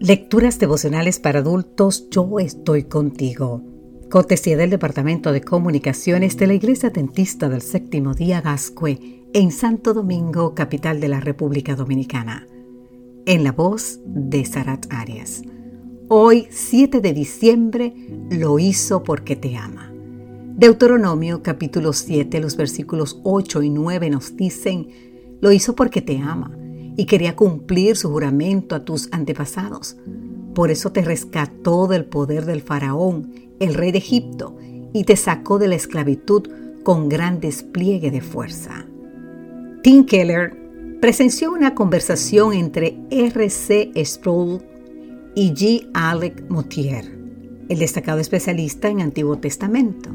Lecturas devocionales para adultos, yo estoy contigo. Cortesía del Departamento de Comunicaciones de la Iglesia Dentista del Séptimo Día Gascue en Santo Domingo, capital de la República Dominicana. En la voz de Sarat Arias. Hoy, 7 de diciembre, lo hizo porque te ama. Deuteronomio capítulo 7, los versículos 8 y 9 nos dicen, lo hizo porque te ama y quería cumplir su juramento a tus antepasados. Por eso te rescató del poder del faraón, el rey de Egipto, y te sacó de la esclavitud con gran despliegue de fuerza. Tim Keller presenció una conversación entre R.C. Sproul y G. Alec Motier, el destacado especialista en Antiguo Testamento.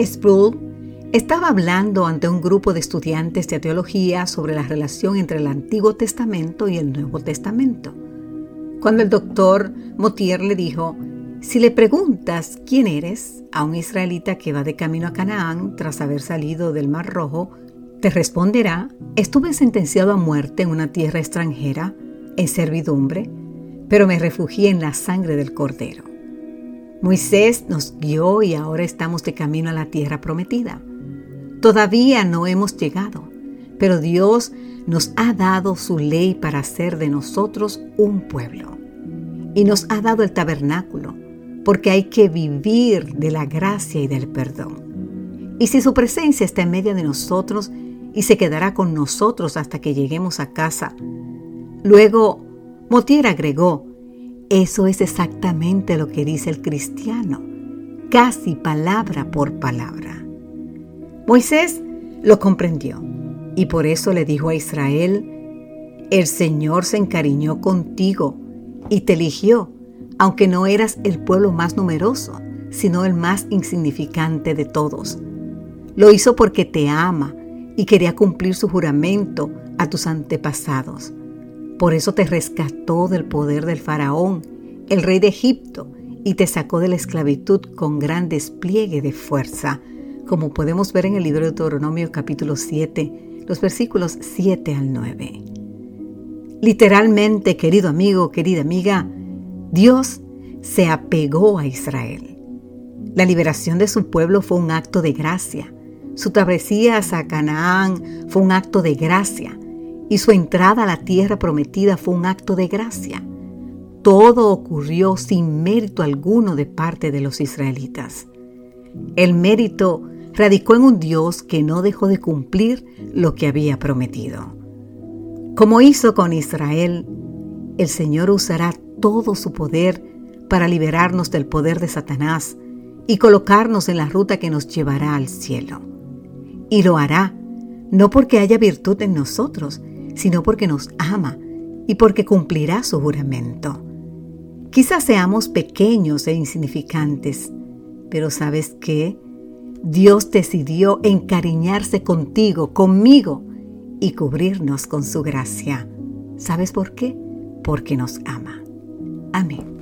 Sproul estaba hablando ante un grupo de estudiantes de teología sobre la relación entre el Antiguo Testamento y el Nuevo Testamento. Cuando el doctor Motier le dijo, si le preguntas quién eres a un israelita que va de camino a Canaán tras haber salido del Mar Rojo, te responderá, estuve sentenciado a muerte en una tierra extranjera, en servidumbre, pero me refugié en la sangre del Cordero. Moisés nos guió y ahora estamos de camino a la tierra prometida. Todavía no hemos llegado, pero Dios nos ha dado su ley para hacer de nosotros un pueblo. Y nos ha dado el tabernáculo, porque hay que vivir de la gracia y del perdón. Y si su presencia está en medio de nosotros y se quedará con nosotros hasta que lleguemos a casa. Luego, Motier agregó, eso es exactamente lo que dice el cristiano, casi palabra por palabra. Moisés lo comprendió y por eso le dijo a Israel, el Señor se encariñó contigo y te eligió, aunque no eras el pueblo más numeroso, sino el más insignificante de todos. Lo hizo porque te ama y quería cumplir su juramento a tus antepasados. Por eso te rescató del poder del faraón, el rey de Egipto, y te sacó de la esclavitud con gran despliegue de fuerza como podemos ver en el libro de Deuteronomio capítulo 7, los versículos 7 al 9. Literalmente, querido amigo, querida amiga, Dios se apegó a Israel. La liberación de su pueblo fue un acto de gracia. Su travesía hacia Canaán fue un acto de gracia. Y su entrada a la tierra prometida fue un acto de gracia. Todo ocurrió sin mérito alguno de parte de los israelitas. El mérito radicó en un Dios que no dejó de cumplir lo que había prometido. Como hizo con Israel, el Señor usará todo su poder para liberarnos del poder de Satanás y colocarnos en la ruta que nos llevará al cielo. Y lo hará no porque haya virtud en nosotros, sino porque nos ama y porque cumplirá su juramento. Quizás seamos pequeños e insignificantes, pero ¿sabes qué? Dios decidió encariñarse contigo, conmigo, y cubrirnos con su gracia. ¿Sabes por qué? Porque nos ama. Amén.